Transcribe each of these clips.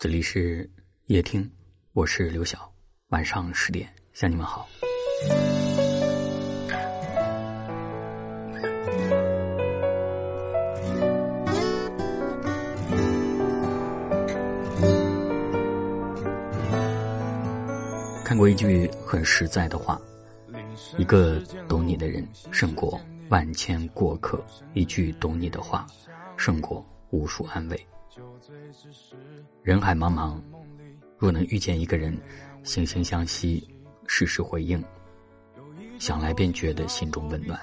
这里是夜听，我是刘晓。晚上十点向你们好。看过一句很实在的话：一个懂你的人胜过万千过客，一句懂你的话胜过无数安慰。人海茫茫，若能遇见一个人，惺惺相惜，事事回应，想来便觉得心中温暖。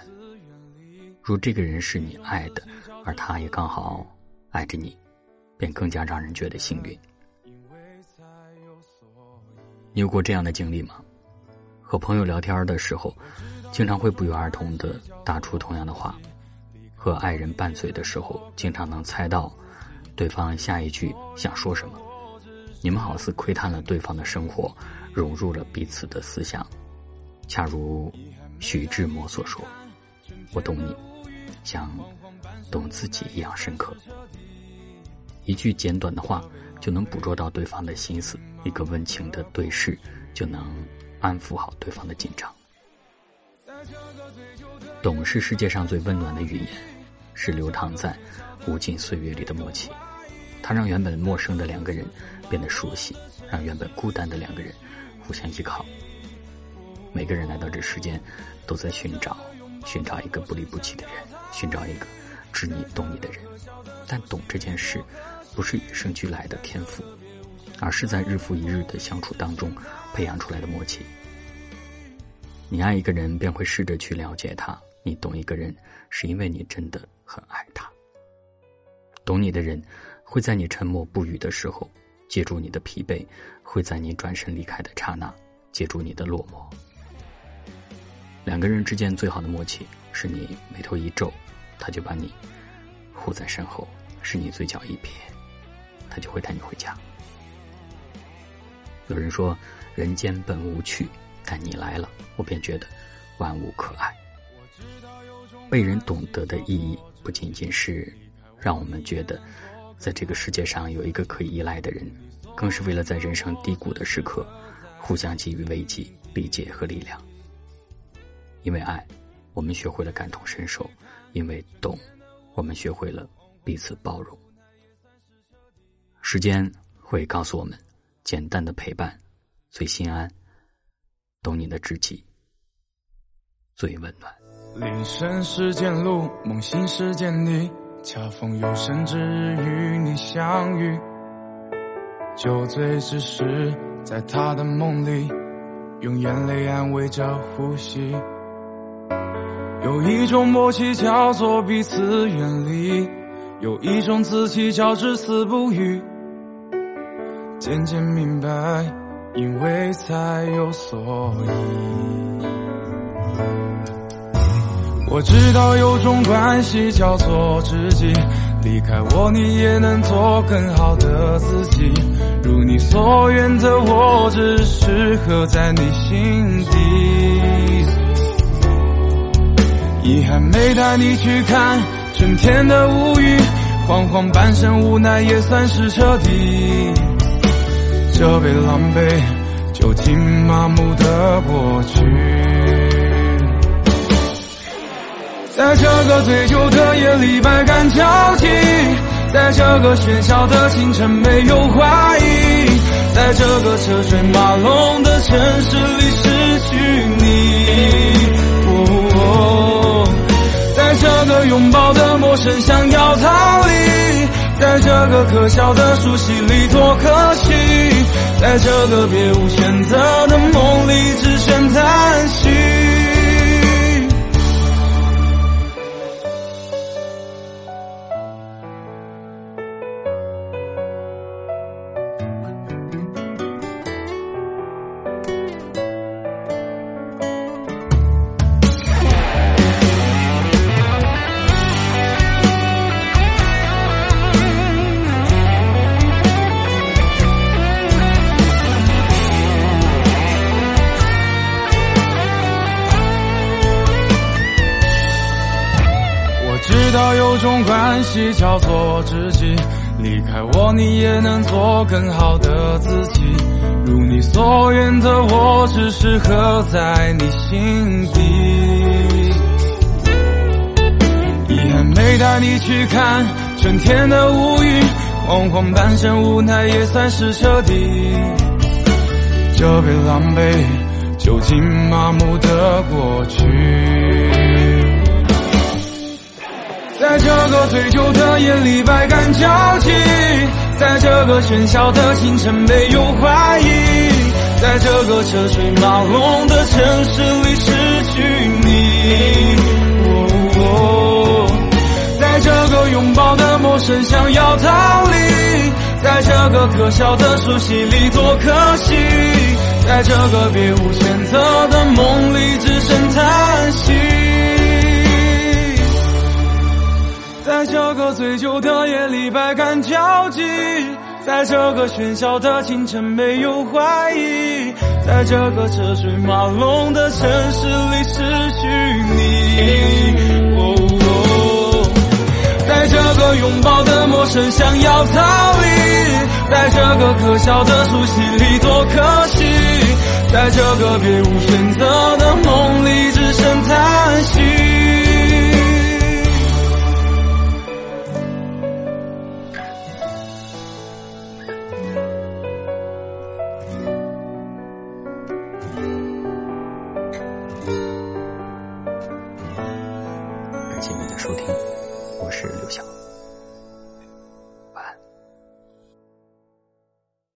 如这个人是你爱的，而他也刚好爱着你，便更加让人觉得幸运。你有过这样的经历吗？和朋友聊天的时候，经常会不约而同的打出同样的话；和爱人拌嘴的时候，经常能猜到。对方下一句想说什么？你们好似窥探了对方的生活，融入了彼此的思想，恰如徐志摩所说：“我懂你，像懂自己一样深刻。”一句简短的话就能捕捉到对方的心思，一个温情的对视就能安抚好对方的紧张。懂是世界上最温暖的语言，是流淌在无尽岁月里的默契。它让原本陌生的两个人变得熟悉，让原本孤单的两个人互相依靠。每个人来到这世间，都在寻找，寻找一个不离不弃的人，寻找一个知你懂你的人。但懂这件事，不是与生俱来的天赋，而是在日复一日的相处当中培养出来的默契。你爱一个人，便会试着去了解他；你懂一个人，是因为你真的很爱他。懂你的人。会在你沉默不语的时候，接住你的疲惫；会在你转身离开的刹那，接住你的落寞。两个人之间最好的默契，是你眉头一皱，他就把你护在身后；是你嘴角一撇，他就会带你回家。有人说，人间本无趣，但你来了，我便觉得万物可爱。被人懂得的意义，不仅仅是让我们觉得。在这个世界上有一个可以依赖的人，更是为了在人生低谷的时刻，互相给予慰藉、理解和力量。因为爱，我们学会了感同身受；因为懂，我们学会了彼此包容。时间会告诉我们，简单的陪伴最心安，懂你的知己最温暖。铃声时间路，梦醒时见你。恰逢有生之日与你相遇，酒醉之时，在他的梦里，用眼泪安慰着呼吸。有一种默契叫做彼此远离，有一种自欺叫至死不渝。渐渐明白，因为才有所以。我知道有种关系叫做知己，离开我你也能做更好的自己。如你所愿的我，只适合在你心底。遗憾没带你去看春天的无语，惶惶半生无奈也算是彻底。这杯狼狈，就听麻木的过去。在这个醉酒的夜里百感交集，在这个喧嚣的清晨没有怀疑，在这个车水马龙的城市里失去你。在这个拥抱的陌生想要逃离，在这个可笑的熟悉里多可惜，在这个别无选择的梦里只剩叹息。知道有种关系叫做知己，离开我，你也能做更好的自己。如你所愿的我，只适合在你心底。遗憾没带你去看春天的乌云，惶惶半生无奈也算是彻底。这杯狼狈，酒精麻木的过去。在这个醉酒的夜里，百感交集；在这个喧嚣的清晨，没有怀疑；在这个车水马龙的城市里，失去你。在这个拥抱的陌生，想要逃离；在这个可笑的熟悉里，多可惜；在这个别无选择的梦里，只剩叹息。在这个醉酒的夜里，百感交集；在这个喧嚣的清晨，没有怀疑；在这个车水马龙的城市里，失去你。哦在这个拥抱的陌生，想要逃离；在这个可笑的熟悉里，多可惜；在这个别无选择收听，我是刘晓。